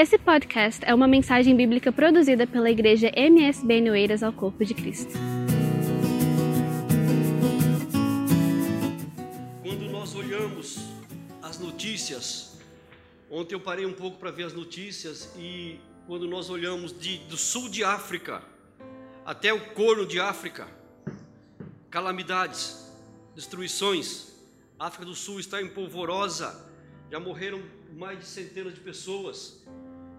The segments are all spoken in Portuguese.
Esse podcast é uma mensagem bíblica produzida pela igreja MSB Noeiras ao Corpo de Cristo. Quando nós olhamos as notícias, ontem eu parei um pouco para ver as notícias e quando nós olhamos de, do sul de África até o corno de África, calamidades, destruições, a África do Sul está em polvorosa, já morreram mais de centenas de pessoas.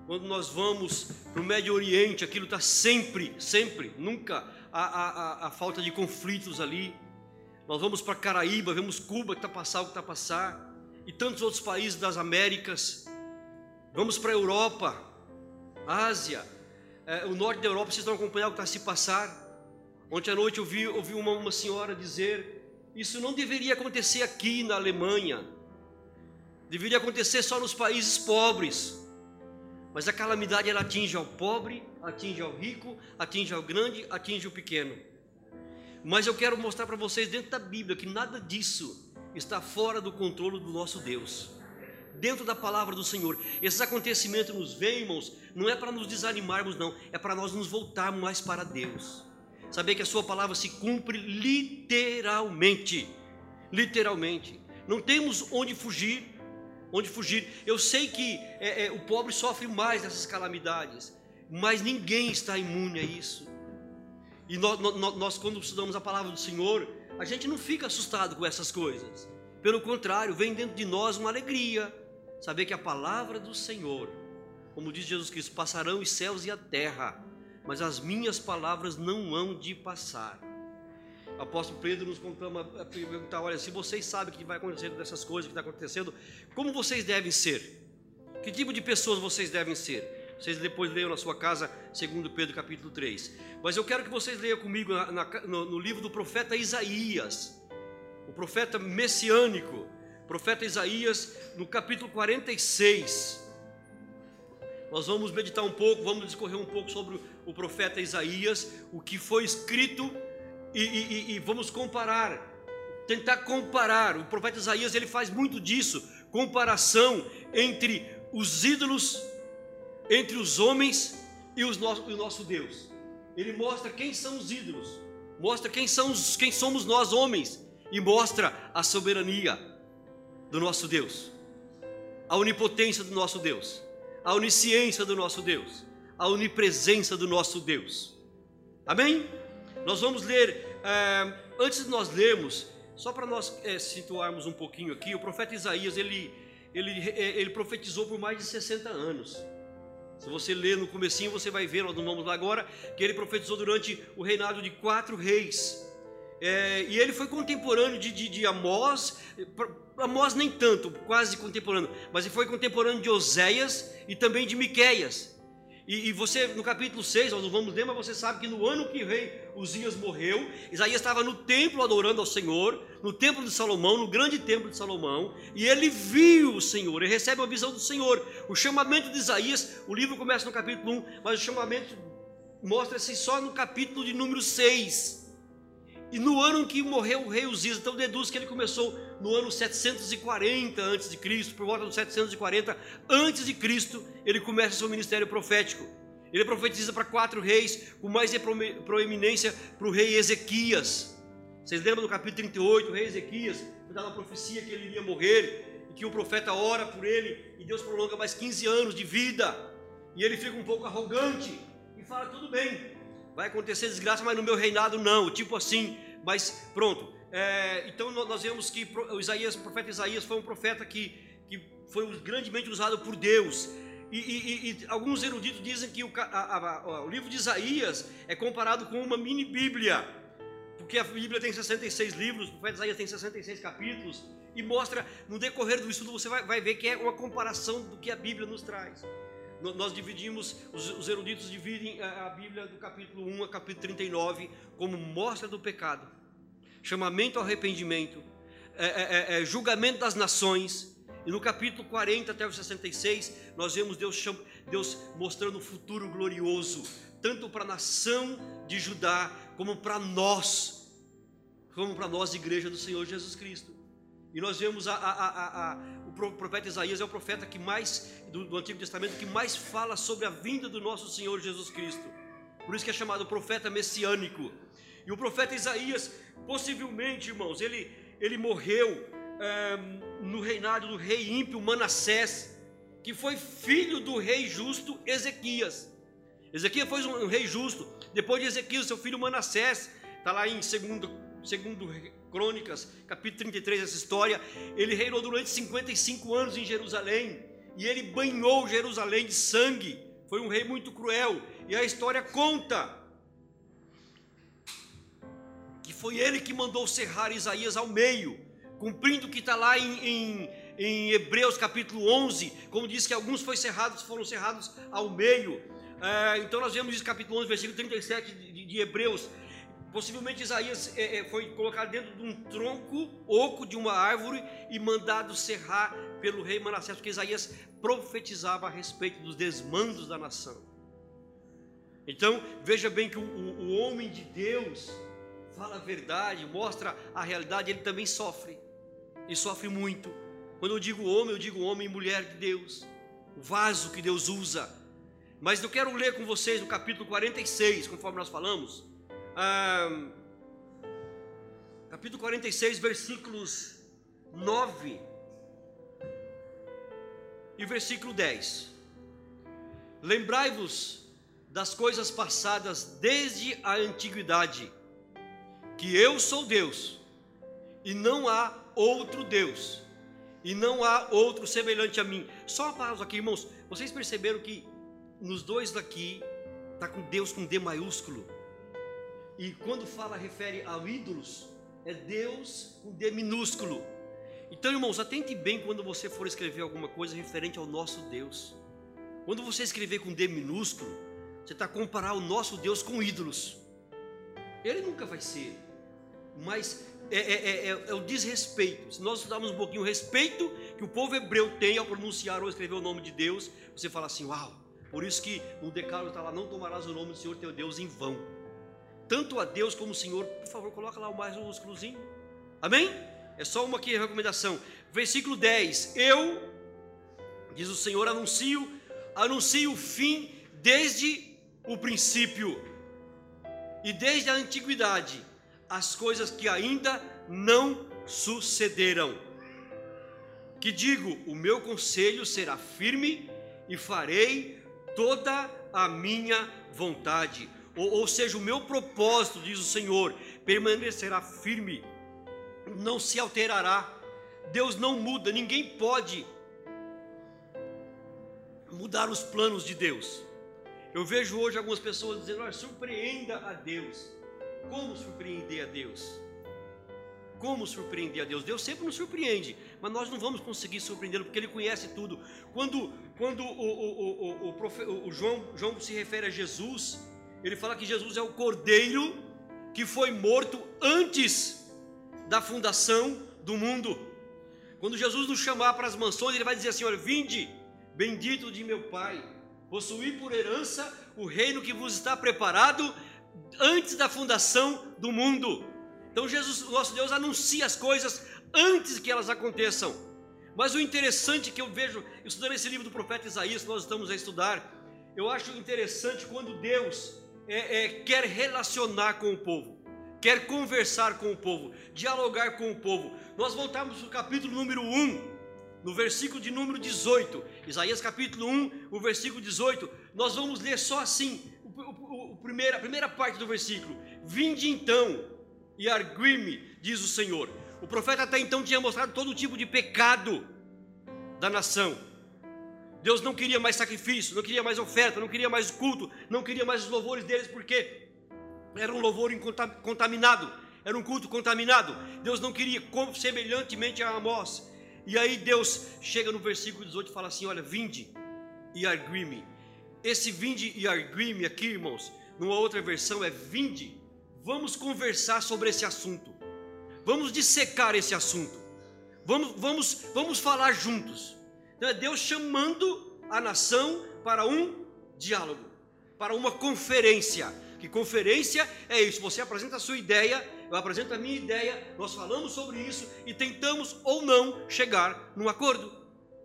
Quando nós vamos para o Médio Oriente, aquilo está sempre, sempre, nunca a, a, a, falta de conflitos ali. Nós vamos para Caraíba, vemos Cuba que está passar o que está passar, e tantos outros países das Américas. Vamos para a Europa, Ásia, é, o norte da Europa, vocês estão acompanhando o que está se passar. Ontem à noite eu vi, ouvi uma, uma senhora dizer: Isso não deveria acontecer aqui na Alemanha, deveria acontecer só nos países pobres. Mas a calamidade ela atinge ao pobre, atinge ao rico, atinge ao grande, atinge o pequeno. Mas eu quero mostrar para vocês dentro da Bíblia que nada disso está fora do controle do nosso Deus. Dentro da palavra do Senhor. Esses acontecimentos nos vêm, irmãos, não é para nos desanimarmos, não, é para nós nos voltarmos mais para Deus. Saber que a sua palavra se cumpre literalmente. Literalmente. Não temos onde fugir, onde fugir. Eu sei que é, é, o pobre sofre mais dessas calamidades, mas ninguém está imune a isso. E nós, nós, quando estudamos a palavra do Senhor, a gente não fica assustado com essas coisas. Pelo contrário, vem dentro de nós uma alegria. Saber que a palavra do Senhor, como diz Jesus Cristo, passarão os céus e a terra, mas as minhas palavras não hão de passar. O apóstolo Pedro nos perguntar: olha, se vocês sabem o que vai acontecer dessas coisas que está acontecendo, como vocês devem ser? Que tipo de pessoas vocês devem ser? Vocês depois leiam na sua casa, segundo Pedro capítulo 3. Mas eu quero que vocês leiam comigo na, na, no, no livro do profeta Isaías, o profeta messiânico, profeta Isaías, no capítulo 46. Nós vamos meditar um pouco, vamos discorrer um pouco sobre o profeta Isaías, o que foi escrito e, e, e, vamos comparar, tentar comparar. O profeta Isaías ele faz muito disso, comparação entre os ídolos, entre os homens e, os no, o nosso Deus. Ele mostra quem são os ídolos, mostra quem, são os, quem somos nós homens e mostra a soberania do nosso Deus, a onipotência do nosso Deus, a onisciência do nosso Deus, a onipresença do nosso Deus. Amém? Nós vamos ler, é, antes de nós lermos, só para nós é, situarmos um pouquinho aqui, o profeta Isaías, ele, ele, é, ele profetizou por mais de 60 anos. Se você ler no comecinho, você vai ver, nós não vamos lá agora, que ele profetizou durante o reinado de quatro reis. É, e ele foi contemporâneo de, de, de Amós, Amós nem tanto, quase contemporâneo, mas ele foi contemporâneo de Oséias e também de Miqueias. E, e, você, no capítulo 6, nós não vamos ler, mas você sabe que no ano que o rei Uzias morreu, Isaías estava no templo adorando ao Senhor, no templo de Salomão, no grande templo de Salomão, e ele viu o Senhor, ele recebe a visão do Senhor. O chamamento de Isaías, o livro começa no capítulo 1, mas o chamamento mostra-se só no capítulo de número 6. E no ano em que morreu o rei Uzias, então deduz que ele começou no ano 740 a.C., por volta do 740 a.C., ele começa seu ministério profético. Ele profetiza para quatro reis, com mais proeminência para o rei Ezequias. Vocês lembram do capítulo 38, o rei Ezequias, foi dada uma profecia que ele iria morrer, e que o profeta ora por ele, e Deus prolonga mais 15 anos de vida. E ele fica um pouco arrogante e fala: tudo bem, vai acontecer desgraça, mas no meu reinado não, tipo assim, mas pronto. É, então nós vemos que o, Isaías, o profeta Isaías foi um profeta que, que foi grandemente usado por Deus. E, e, e alguns eruditos dizem que o, a, a, o livro de Isaías é comparado com uma mini Bíblia, porque a Bíblia tem 66 livros, o profeta Isaías tem 66 capítulos, e mostra, no decorrer do estudo, você vai, vai ver que é uma comparação do que a Bíblia nos traz nós dividimos, os, eruditos dividem a Bíblia do capítulo 1 a capítulo 39 como mostra do pecado, chamamento ao arrependimento, é, é, é, é julgamento das nações, e no capítulo 40 até o 66, nós vemos Deus, Deus mostrando o futuro glorioso, tanto para a nação de Judá, como para nós, como para nós, igreja do Senhor Jesus Cristo. E nós vemos a, a, a, profeta Isaías é o profeta que mais do, do, Antigo Testamento que mais fala sobre a vinda do nosso Senhor Jesus Cristo. Por isso que é chamado profeta messiânico. E o profeta Isaías, possivelmente, irmãos, ele, ele morreu é, no reinado do rei ímpio Manassés, que foi filho do rei justo Ezequias. Ezequias foi um, rei justo. Depois de Ezequias, seu filho Manassés, está lá em segundo, segundo Crônicas, capítulo 33, essa história. Ele reinou durante 55 anos em Jerusalém e ele banhou Jerusalém de sangue. Foi um rei muito cruel. E a história conta que foi ele que mandou cerrar Isaías ao meio, cumprindo o que está lá em, em, em, Hebreus capítulo 11, como diz que alguns foram cerrados, foram cerrados ao meio. É, então nós vemos isso capítulo 11, versículo 37 de, de Hebreus. Possivelmente Isaías é, é, foi colocado dentro de um tronco oco de uma árvore e mandado serrar pelo rei Manassés, porque Isaías profetizava a respeito dos desmandos da nação. Então veja bem que o, o, o homem de Deus fala a verdade, mostra a realidade, ele também sofre, e sofre muito. Quando eu digo homem, eu digo homem e mulher de Deus, o vaso que Deus usa. Mas eu quero ler com vocês no capítulo 46, conforme nós falamos ah, capítulo 46, versículos 9 e versículo 10. Lembrai-vos das coisas passadas desde a antiguidade, que eu sou Deus, e não há outro Deus, e não há outro semelhante a mim. Só uma pausa aqui, irmãos. Vocês perceberam que nos dois daqui está com Deus com D maiúsculo? E quando fala, refere a ídolos, é Deus com D minúsculo. Então, irmãos, atente bem quando você for escrever alguma coisa referente ao nosso Deus. Quando você escrever com D minúsculo, você está a comparar o nosso Deus com ídolos. Ele nunca vai ser, mas é, é, é, é, é o desrespeito. Se nós estudarmos um pouquinho o respeito que o povo hebreu tem ao pronunciar ou escrever o nome de Deus, você fala assim: Uau! Por isso que no decálogo está lá: Não tomarás o nome do Senhor teu Deus em vão tanto a Deus como o Senhor. Por favor, coloca lá o mais minúsculozinho. Amém? É só uma aqui recomendação. Versículo 10. Eu, diz o Senhor, anuncio, anuncio o fim desde o princípio e desde a antiguidade as coisas que ainda não sucederam. Que digo, o meu conselho será firme e farei toda a minha vontade ou, ou seja, o meu propósito, diz o Senhor, permanecerá firme, não se alterará. Deus não muda, ninguém pode mudar os planos de Deus. Eu vejo hoje algumas pessoas dizendo: Olha, surpreenda a Deus. Como surpreender a Deus? Como surpreender a Deus? Deus sempre nos surpreende, mas nós não vamos conseguir surpreendê-lo porque Ele conhece tudo. Quando, quando o, o, o, o, o João, João se refere a Jesus, ele fala que Jesus é o cordeiro que foi morto antes da fundação do mundo. Quando Jesus nos chamar para as mansões, ele vai dizer assim: Olha, vinde, bendito de meu Pai, possuí por herança o reino que vos está preparado antes da fundação do mundo. Então, Jesus, nosso Deus, anuncia as coisas antes que elas aconteçam. Mas o interessante que eu vejo, estudando esse livro do profeta Isaías, que nós estamos a estudar, eu acho interessante quando Deus é, é, quer relacionar com o povo, quer conversar com o povo, dialogar com o povo. Nós voltamos para o capítulo número 1, no versículo de número 18, Isaías capítulo 1, o versículo 18, nós vamos ler só assim, o, o, o a primeira parte do versículo: Vinde então e argui-me, diz o Senhor. O profeta até então tinha mostrado todo tipo de pecado da nação, Deus não queria mais sacrifício, não queria mais oferta, não queria mais culto, não queria mais os louvores deles, porque era um louvor contaminado, era um culto contaminado. Deus não queria, semelhantemente a Amós. E aí Deus chega no versículo 18 e fala assim: Olha, vinde e argui-me. Esse vinde e argui-me aqui, irmãos, numa outra versão é vinde, vamos conversar sobre esse assunto, vamos dissecar esse assunto, vamos, vamos, vamos falar juntos. Então é Deus chamando a nação para um diálogo, para uma conferência. Que conferência é isso? Você apresenta a sua ideia, eu apresento a minha ideia, nós falamos sobre isso e tentamos ou não chegar num acordo.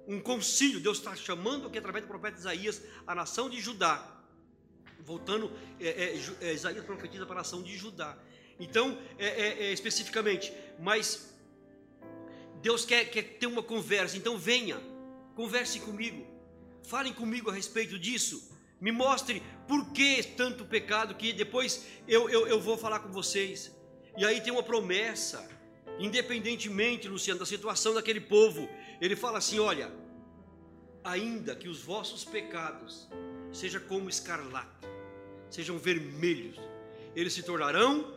um concílio. Deus está chamando aqui através do profeta Isaías a nação de Judá. Voltando, é, é, é, Isaías profetiza para a nação de Judá. Então, é, é, é, especificamente, mas Deus quer, quer ter uma conversa. Então, venha, converse comigo, falem comigo a respeito disso. Me mostre por que tanto pecado, que depois eu, eu, eu vou falar com vocês. E aí tem uma promessa, independentemente, Luciano, da situação daquele povo, ele fala assim: olha, ainda que os vossos pecados sejam como escarlate, sejam vermelhos, eles se tornarão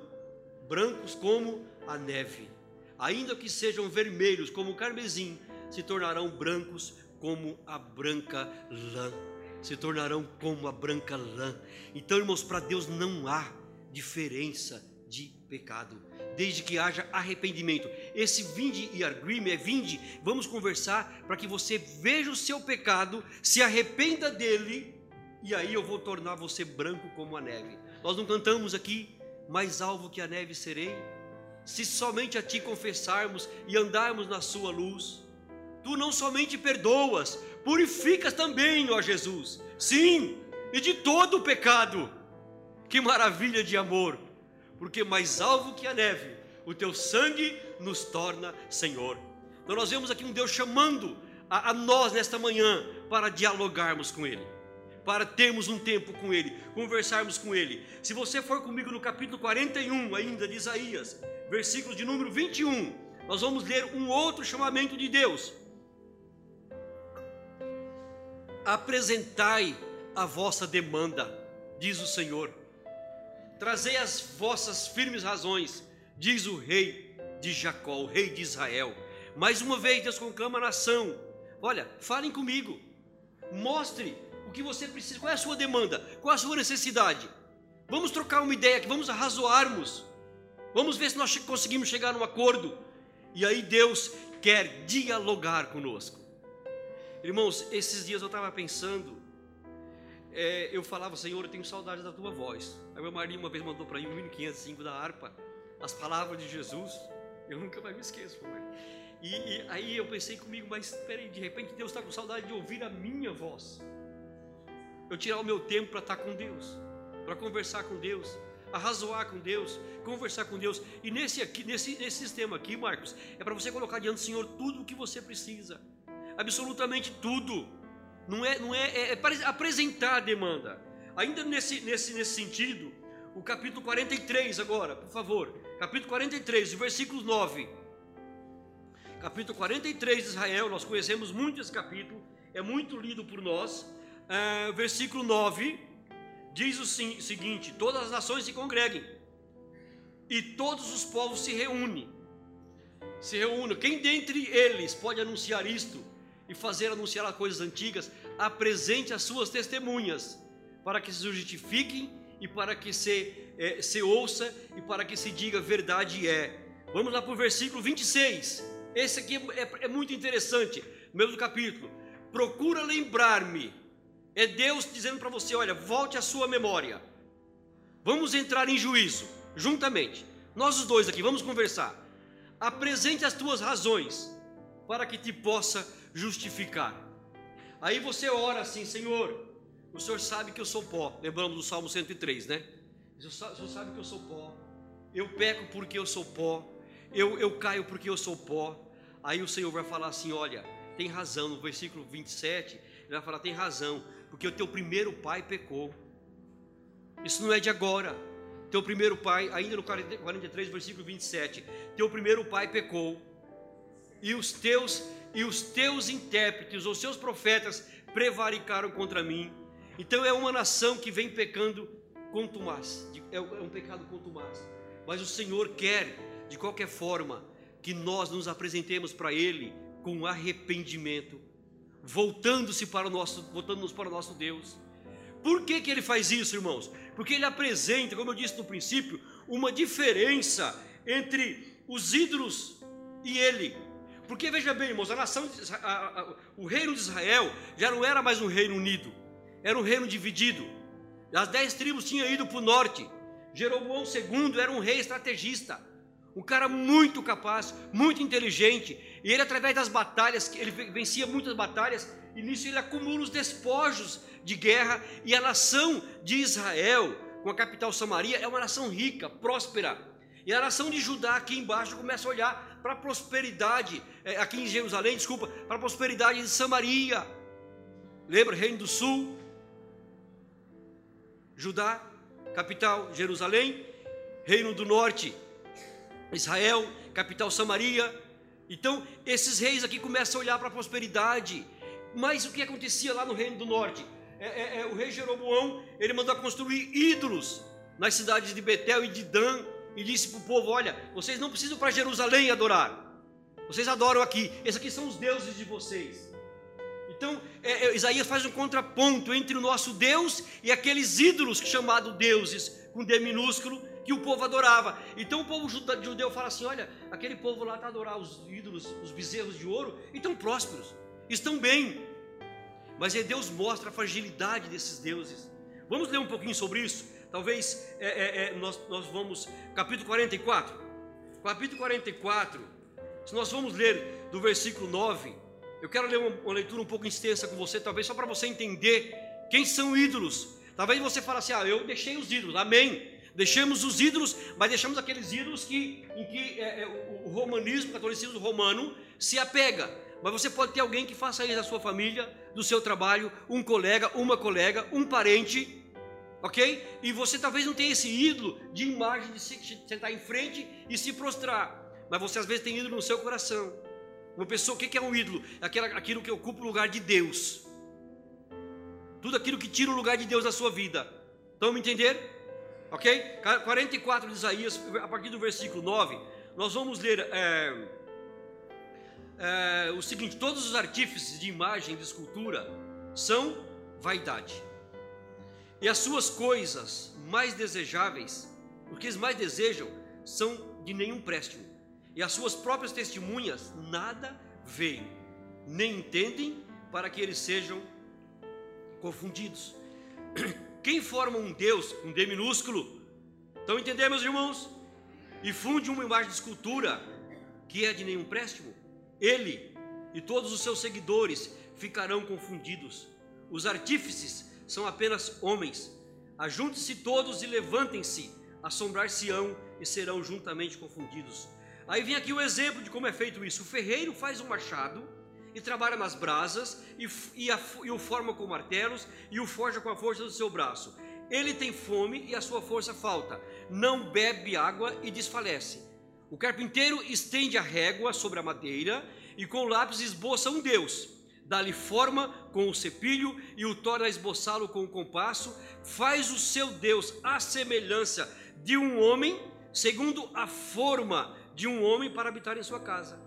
brancos como a neve. Ainda que sejam vermelhos como o carmesim, se tornarão brancos como a branca lã. Se tornarão como a branca lã. Então, irmãos, para Deus não há diferença de pecado, desde que haja arrependimento. Esse vinde e agree é vinde, vamos conversar para que você veja o seu pecado, se arrependa dele, e aí eu vou tornar você branco como a neve. Nós não cantamos aqui, mais alvo que a neve serei, se somente a ti confessarmos e andarmos na sua luz. Tu não somente perdoas, purificas também, ó Jesus. Sim, e de todo o pecado. Que maravilha de amor porque mais alvo que a neve, o teu sangue nos torna Senhor. Então nós vemos aqui um Deus chamando a, a nós nesta manhã para dialogarmos com Ele, para termos um tempo com Ele, conversarmos com Ele. Se você for comigo no capítulo 41 ainda de Isaías, versículo de número 21, nós vamos ler um outro chamamento de Deus. Apresentai a vossa demanda, diz o Senhor Trazei as vossas firmes razões, diz o rei de Jacó, o rei de Israel. Mais uma vez, Deus conclama a nação: Olha, falem comigo, mostre o que você precisa, qual é a sua demanda, qual é a sua necessidade. Vamos trocar uma ideia aqui, vamos arrazoarmos, vamos ver se nós conseguimos chegar num acordo. E aí Deus quer dialogar conosco. Irmãos, esses dias eu estava pensando é, eu falava, Senhor, eu tenho saudade da tua voz. Aí meu marido uma vez mandou para mim um 1505 da harpa, as palavras de Jesus. Eu nunca mais me esqueço, e, e, aí eu pensei comigo, mas peraí, de repente Deus está com saudade de ouvir a minha voz. Eu tirar o meu tempo para estar com Deus, para conversar com Deus, arrazoar com Deus, conversar com Deus. E nesse aqui, nesse, nesse sistema aqui, Marcos, é para você colocar diante do Senhor tudo o que você precisa, absolutamente tudo não é, não é, é, é apresentar a demanda. Ainda nesse, nesse, nesse sentido, o capítulo 43 agora, por favor. Capítulo 43, o versículo 9. Capítulo 43 de Israel, nós conhecemos muito esse capítulo, é muito lido por nós. É, versículo 9 diz o seguinte: Todas as nações se congreguem e todos os povos se reúnem. Se reúnem. Quem dentre eles pode anunciar isto? E fazer anunciar as coisas antigas, apresente as suas testemunhas, para que se justifiquem e para que se, é, se ouça e para que se diga verdade é. Vamos lá para o versículo 26. Esse aqui é, é muito interessante, mesmo capítulo. Procura lembrar-me. É Deus dizendo para você: olha, volte à sua memória. Vamos entrar em juízo, juntamente. Nós os dois aqui, vamos conversar. Apresente as tuas razões, para que te possa justificar. Aí você ora assim, Senhor, o Senhor sabe que eu sou pó. Lembramos do Salmo 103, né? O Senhor sabe que eu sou pó. Eu peco porque eu sou pó. Eu, eu caio porque eu sou pó. Aí o Senhor vai falar assim: olha, tem razão. No versículo 27, ele vai falar: tem razão, porque o teu primeiro pai pecou. Isso não é de agora. Teu primeiro pai, ainda no 43, versículo 27, teu primeiro pai pecou, e os teus e os teus intérpretes, os seus profetas, prevaricaram contra mim. Então é uma nação que vem pecando contumaz, é, é um pecado contumaz. Mas o Senhor quer, de qualquer forma, que nós nos apresentemos para Ele com arrependimento, voltando-se para o nosso, voltando-nos para o nosso Deus. Por que, que ele faz isso, irmãos? Porque ele apresenta, como eu disse no princípio, uma diferença entre os ídolos e ele. Porque veja bem, irmãos, a nação, a, a, o reino de Israel já não era mais um reino unido, era um reino dividido. As dez tribos tinham ido para o norte. Jeroboão II era um rei estrategista, um cara muito capaz, muito inteligente, e ele através das batalhas, ele vencia muitas batalhas, e nisso ele acumula os despojos de guerra, e a nação de Israel, com a capital Samaria, é uma nação rica, próspera. E a nação de Judá aqui embaixo começa a olhar para a prosperidade, é, aqui em Jerusalém, desculpa, para a prosperidade de Samaria. Lembra, Reino do Sul, Judá, capital Jerusalém, Reino do Norte, Israel, capital Samaria. Então, esses reis aqui começam a olhar para a prosperidade. Mas o que acontecia lá no Reino do Norte? É, é, é, o rei Jeroboão, ele mandou construir ídolos nas cidades de Betel e de Dan, e disse para o povo: Olha, vocês não precisam para Jerusalém adorar, vocês adoram aqui, esses aqui são os deuses de vocês. Então, é, é, Isaías faz um contraponto entre o nosso Deus e aqueles ídolos chamados deuses, com D minúsculo, que o povo adorava. Então o povo judeu fala assim: olha, aquele povo lá está adorar os ídolos, os bezerros de ouro, e estão prósperos, estão bem. Mas aí Deus mostra a fragilidade desses deuses. Vamos ler um pouquinho sobre isso? Talvez é, é, é, nós, nós vamos, capítulo 44. Capítulo 44, se nós vamos ler do versículo 9, eu quero ler uma, uma leitura um pouco extensa com você, talvez só para você entender quem são ídolos. Talvez você fale assim: ah, eu deixei os ídolos, amém. Deixamos os ídolos, mas deixamos aqueles ídolos que, em que é, é, o, romanismo, o catolicismo romano se apega. Mas você pode ter alguém que faça isso da sua família, do seu trabalho, um colega, uma colega, um parente, ok? E você talvez não tenha esse ídolo de imagem de sentar em frente e se prostrar, mas você às vezes tem ídolo no seu coração. Uma pessoa, o que é um ídolo? Aquela, aquilo que ocupa o lugar de Deus. Tudo aquilo que tira o lugar de Deus da sua vida. Estão me entender? Ok? 44 de Isaías, a partir do versículo 9, nós vamos ler é, é, o seguinte: todos os artífices de imagem de escultura são vaidade, e as suas coisas mais desejáveis, o que eles mais desejam, são de nenhum préstimo, e as suas próprias testemunhas nada veem, nem entendem, para que eles sejam confundidos. Quem forma um Deus, um D minúsculo, estão entendendo, meus irmãos? E funde uma imagem de escultura que é de nenhum préstimo, ele e todos os seus seguidores ficarão confundidos. Os artífices são apenas homens. Ajunte-se todos e levantem-se, assombrar-se-ão e serão juntamente confundidos. Aí vem aqui o exemplo de como é feito isso. O ferreiro faz um machado e trabalha nas brasas, e, e, a, e o forma com martelos, e o forja com a força do seu braço. Ele tem fome e a sua força falta, não bebe água e desfalece. O carpinteiro estende a régua sobre a madeira e com lápis esboça um Deus. Dá-lhe forma com o cepilho e o torna a esboçá-lo com o compasso. Faz o seu Deus à semelhança de um homem, segundo a forma de um homem para habitar em sua casa.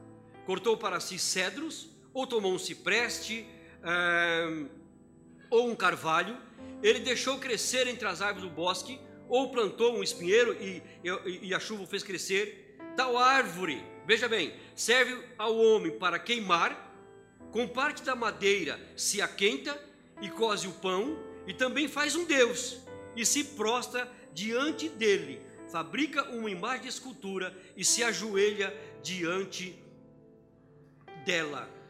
Cortou para si cedros ou tomou um cipreste, é, ou um carvalho, ele deixou crescer entre as árvores do bosque, ou plantou um espinheiro e, e, e a chuva o fez crescer. Tal árvore, veja bem, serve ao homem para queimar, com parte da madeira se aquenta e cose o pão, e também faz um Deus, e se prostra diante dele, fabrica uma imagem de escultura e se ajoelha diante dela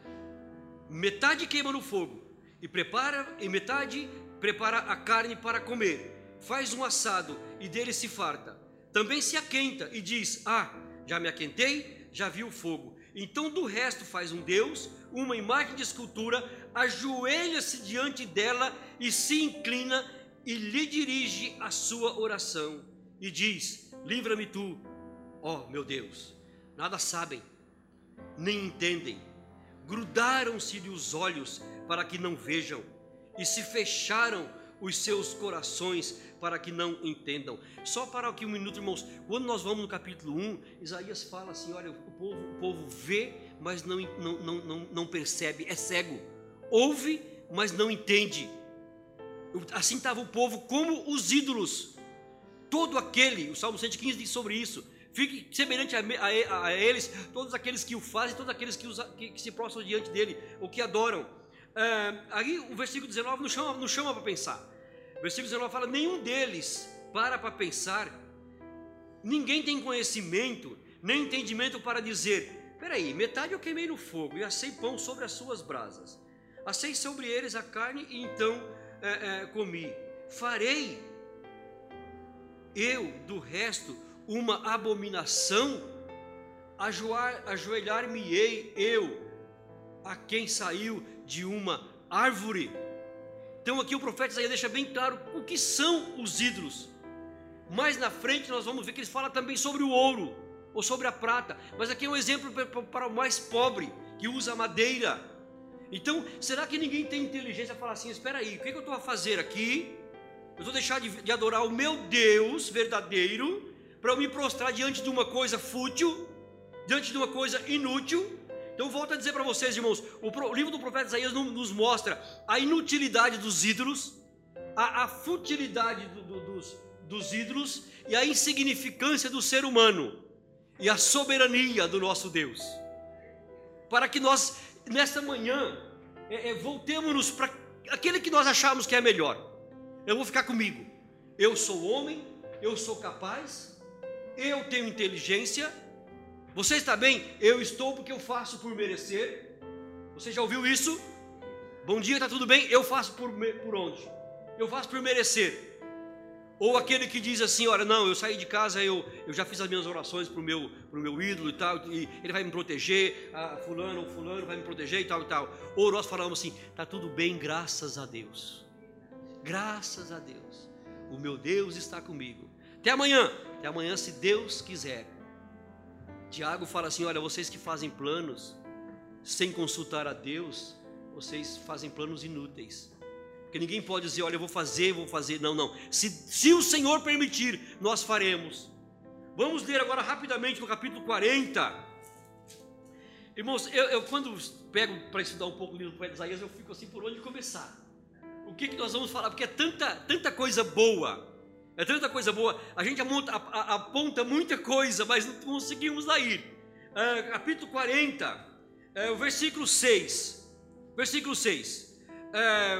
metade queima no fogo e prepara e metade prepara a carne para comer. Faz um assado e dele se farta. Também se aquenta e diz: Ah, já me aquentei, já vi o fogo. Então do resto faz um Deus, uma imagem de escultura, ajoelha-se diante dela e se inclina e lhe dirige a sua oração e diz: Livra-me tu, ó meu Deus. Nada sabem, nem entendem grudaram-se-lhe os olhos para que não vejam, e se fecharam os seus corações para que não entendam. Só para aqui um minuto, irmãos. Quando nós vamos no capítulo 1, Isaías fala assim: olha, o povo, o povo vê, mas não, não, não, não, percebe, é cego. Ouve, mas não entende. Assim estava o povo como os ídolos. Todo aquele, o Salmo 115 diz sobre isso. Fique semelhante a, a, a, eles, todos aqueles que o fazem, todos aqueles que, os, que, que se prostram diante dele, ou que adoram. É, aí o versículo 19 nos chama, nos chama para pensar. O versículo 19 fala: nenhum deles para para pensar, ninguém tem conhecimento, nem entendimento para dizer: peraí, metade eu queimei no fogo e assei pão sobre as suas brasas. Assei sobre eles a carne e então é, é, comi. Farei eu do resto uma abominação? Ajoelhar-me-ei eu a quem saiu de uma árvore? Então aqui o profeta Isaías deixa bem claro o que são os ídolos. Mais na frente nós vamos ver que ele fala também sobre o ouro ou sobre a prata. Mas aqui é um exemplo para o mais pobre que usa madeira. Então, será que ninguém tem inteligência para falar assim: espera aí, o que, é que eu estou a fazer aqui? Eu estou deixando de, de adorar o meu Deus verdadeiro para eu me prostrar diante de uma coisa fútil, diante de uma coisa inútil. Então, volto a dizer para vocês, irmãos: o, livro do profeta Isaías nos mostra a inutilidade dos ídolos, a, a futilidade do, do, dos, dos ídolos e a insignificância do ser humano e a soberania do nosso Deus. Para que nós, nesta manhã, é, é, voltemos-nos para aquele que nós achamos que é melhor. Eu vou ficar comigo. Eu sou homem, eu sou capaz, eu tenho inteligência. Você está bem? Eu estou porque eu faço por merecer. Você já ouviu isso? Bom dia, está tudo bem? Eu faço por, por onde? Eu faço por merecer. Ou aquele que diz assim: Olha, não, eu saí de casa, eu, eu já fiz as minhas orações para o meu, pro meu ídolo e tal, e ele vai me proteger, fulano ou fulano vai me proteger e tal e tal. Ou nós falamos assim: Está tudo bem, graças a Deus. Graças a Deus. O meu Deus está comigo. Até amanhã. Até amanhã, se Deus quiser. Tiago fala assim: Olha, vocês que fazem planos sem consultar a Deus, vocês fazem planos inúteis. Porque ninguém pode dizer, olha, eu vou fazer, vou fazer. Não, não. Se, se o Senhor permitir, nós faremos. Vamos ler agora rapidamente no capítulo 40. Irmãos, eu, eu quando pego para estudar um pouco o livro do poeta Isaías, eu fico assim, por onde começar? O que, que nós vamos falar? Porque é tanta, tanta coisa boa. É tanta coisa boa. A gente aponta muita coisa, mas não conseguimos aí. É, capítulo 40, é, o versículo 6. Versículo 6. É,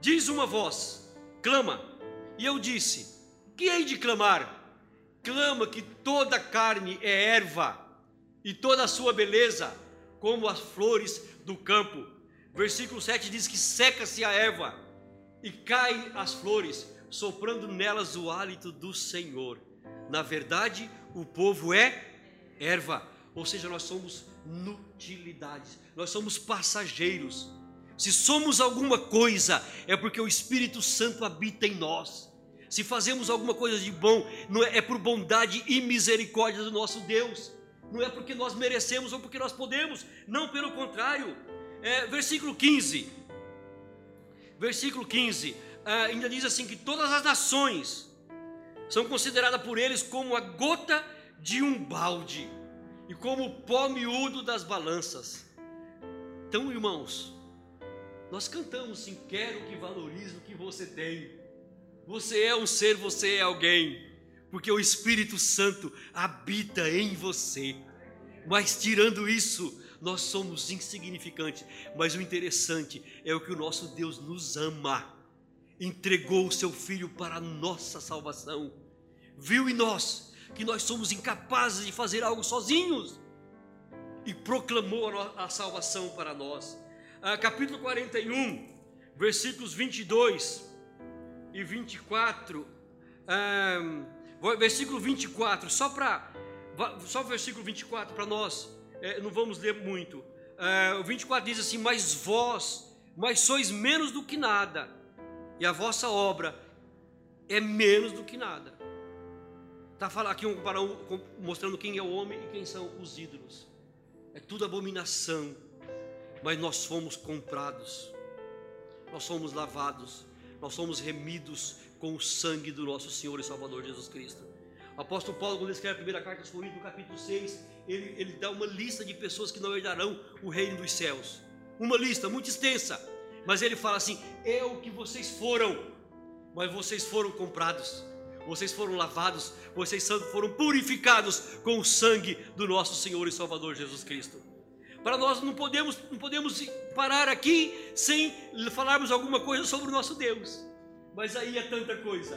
Diz uma voz: clama. E eu disse: Que hei de clamar? Clama que toda carne é erva, e toda a sua beleza como as flores do campo. Versículo 7 diz que seca-se a erva e caem as flores, soprando nelas o hálito do Senhor. Na verdade, o povo é erva, ou seja, nós somos nutilidades, nós somos passageiros. Se somos alguma coisa, é porque o Espírito Santo habita em nós. Se fazemos alguma coisa de bom, não é, é por bondade e misericórdia do nosso Deus. Não é porque nós merecemos ou porque nós podemos. Não, pelo contrário. É, versículo 15. Versículo 15. É, ainda diz assim: que todas as nações são consideradas por eles como a gota de um balde e como o pó miúdo das balanças. Então, irmãos, nós cantamos sim, quero que valorize o que você tem. Você é um ser, você é alguém, porque o Espírito Santo habita em você. Mas tirando isso, nós somos insignificantes. Mas o interessante é o que o nosso Deus nos ama, entregou o seu Filho para a nossa salvação, viu em nós que nós somos incapazes de fazer algo sozinhos e proclamou a, salvação para nós ah, capítulo 41, versículos 22 e 24. Ah, versículo 24, só para. Só o versículo 24 para nós, é, não vamos ler muito. Ah, o 24 diz assim: Mas vós, mas sois menos do que nada, e a vossa obra é menos do que nada. Está falando aqui mostrando quem é o homem e quem são os ídolos. É tudo abominação mas nós fomos comprados, nós somos lavados, nós somos remidos com o sangue do nosso Senhor e Salvador Jesus Cristo. O apóstolo Paulo, quando escreve a primeira carta aos Coríntios, no capítulo 6, ele, ele dá uma lista de pessoas que não herdarão o reino dos céus. Uma lista muito extensa, mas ele fala assim: é o que vocês foram, mas vocês foram comprados, vocês foram lavados, vocês foram purificados com o sangue do nosso Senhor e Salvador Jesus Cristo. Para nós não podemos, não podemos parar aqui sem falarmos alguma coisa sobre o nosso Deus. Mas aí é tanta coisa.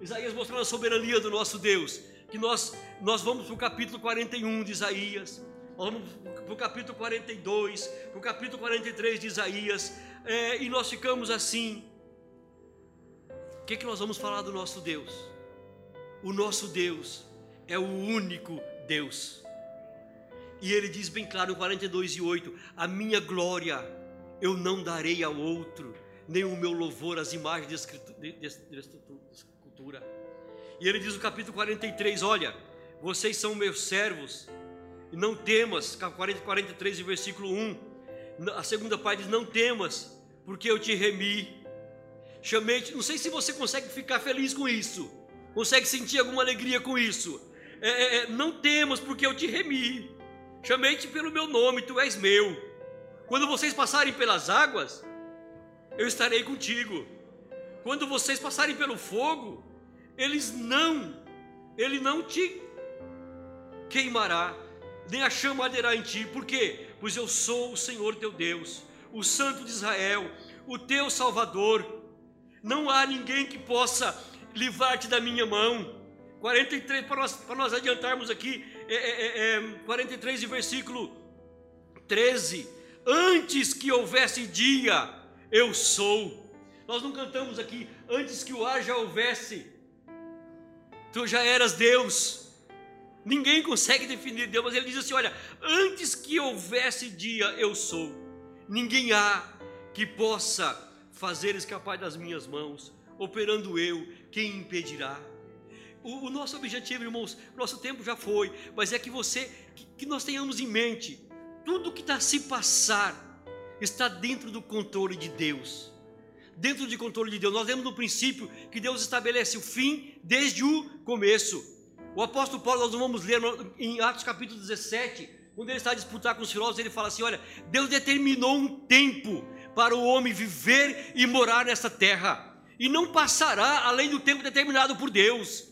Isaías mostrando a soberania do nosso Deus. que nós, nós vamos para o capítulo 41 de Isaías, para o capítulo 42, para o capítulo 43 de Isaías, é, e nós ficamos assim. O que, que nós vamos falar do nosso Deus? O nosso Deus é o único Deus. E ele diz bem claro em 42 e 8: A minha glória eu não darei ao outro, nem o meu louvor às imagens de, escultura. E ele diz no capítulo 43: Olha, vocês são meus servos, e não temas, 43 versículo 1. A segunda parte diz: Não temas, porque eu te remi. Chamei-te, não sei se você consegue ficar feliz com isso, consegue sentir alguma alegria com isso. É, é, é não temas, porque eu te remi. Chamei-te pelo meu nome, tu és meu. Quando vocês passarem pelas águas, eu estarei contigo. Quando vocês passarem pelo fogo, eles não, ele não te queimará, nem a chama arderá em ti. Por quê? Pois eu sou o Senhor teu Deus, o Santo de Israel, o teu Salvador. Não há ninguém que possa livrar-te da minha mão. 43, para nós, para nós adiantarmos aqui, é, é, é, 43 e versículo 13. Antes que houvesse dia, eu sou. Nós não cantamos aqui, antes que o ar já houvesse, tu já eras Deus. Ninguém consegue definir Deus, mas ele diz assim: olha, antes que houvesse dia, eu sou. Ninguém há que possa fazer escapar das minhas mãos, operando eu, quem impedirá? O, o nosso objetivo, irmãos, nosso tempo já foi, mas é que você, que, que nós tenhamos em mente, tudo que está a se passar está dentro do controle de Deus. Dentro do controle de Deus, nós vemos no princípio que Deus estabelece o fim desde o começo. O apóstolo Paulo, nós vamos ler em Atos capítulo 17, quando ele está a disputar com os filósofos, ele fala assim: Olha, Deus determinou um tempo para o homem viver e morar nessa terra, e não passará além do tempo determinado por Deus.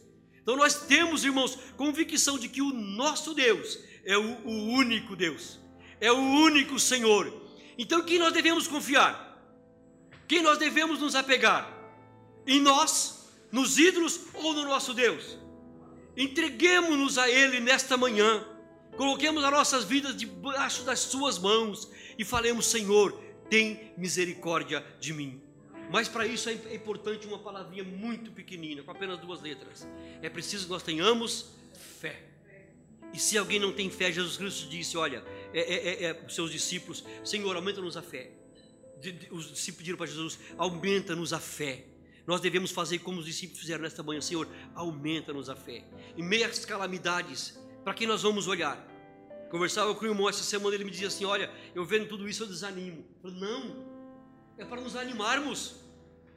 Então nós temos, irmãos, convicção de que o nosso Deus é o, o único Deus, é o único Senhor. Então quem nós devemos confiar? Quem nós devemos nos apegar? Em nós, nos ídolos ou no nosso Deus? Entreguemos-nos a Ele nesta manhã, coloquemos as nossas vidas debaixo das Suas mãos e falemos: Senhor, tem misericórdia de mim. Mas para isso é, é importante uma palavrinha muito pequenina, com apenas duas letras. É preciso que nós tenhamos fé. E se alguém não tem fé, Jesus Cristo disse: Olha, é, é, é, é os seus discípulos, Senhor, aumenta-nos a fé. Os discípulos pediram para Jesus: Aumenta-nos a fé. Nós devemos fazer como os discípulos fizeram nesta manhã: Senhor, aumenta-nos a fé. Em meio às calamidades, para quem nós vamos olhar? Conversava com o irmão essa semana, ele me dizia assim: Olha, eu vendo tudo isso eu desanimo. Eu falei, não, é para nos animarmos,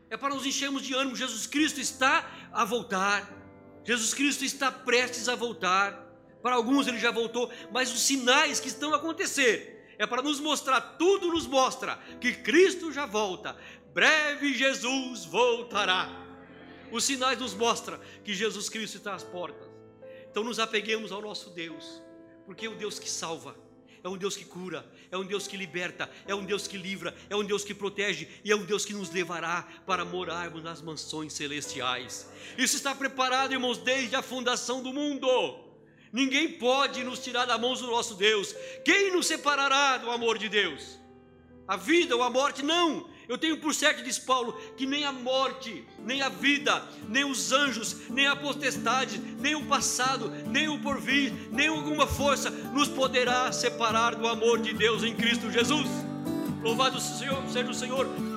é para nos enchermos de ânimo. Jesus Cristo está a voltar, Jesus Cristo está prestes a voltar. Para alguns ele já voltou, mas os sinais que estão a acontecer é para nos mostrar, tudo nos mostra que Cristo já volta. Breve Jesus voltará. Os sinais nos mostram que Jesus Cristo está às portas. Então nos apeguemos ao nosso Deus, porque é o Deus que salva é um Deus que cura, é um Deus que liberta, é um Deus que livra, é um Deus que protege e é um Deus que nos levará para morarmos nas mansões celestiais. Isso está preparado, irmãos, desde a fundação do mundo. Ninguém pode nos tirar da mão do nosso Deus. Quem nos separará do amor de Deus? A vida ou a morte? Não. Eu tenho por certo, diz Paulo, que nem a morte, nem a vida, nem os anjos, nem a potestade, nem o passado, nem o porvir, nem alguma força nos poderá separar do amor de Deus em Cristo Jesus. Louvado seja o Senhor.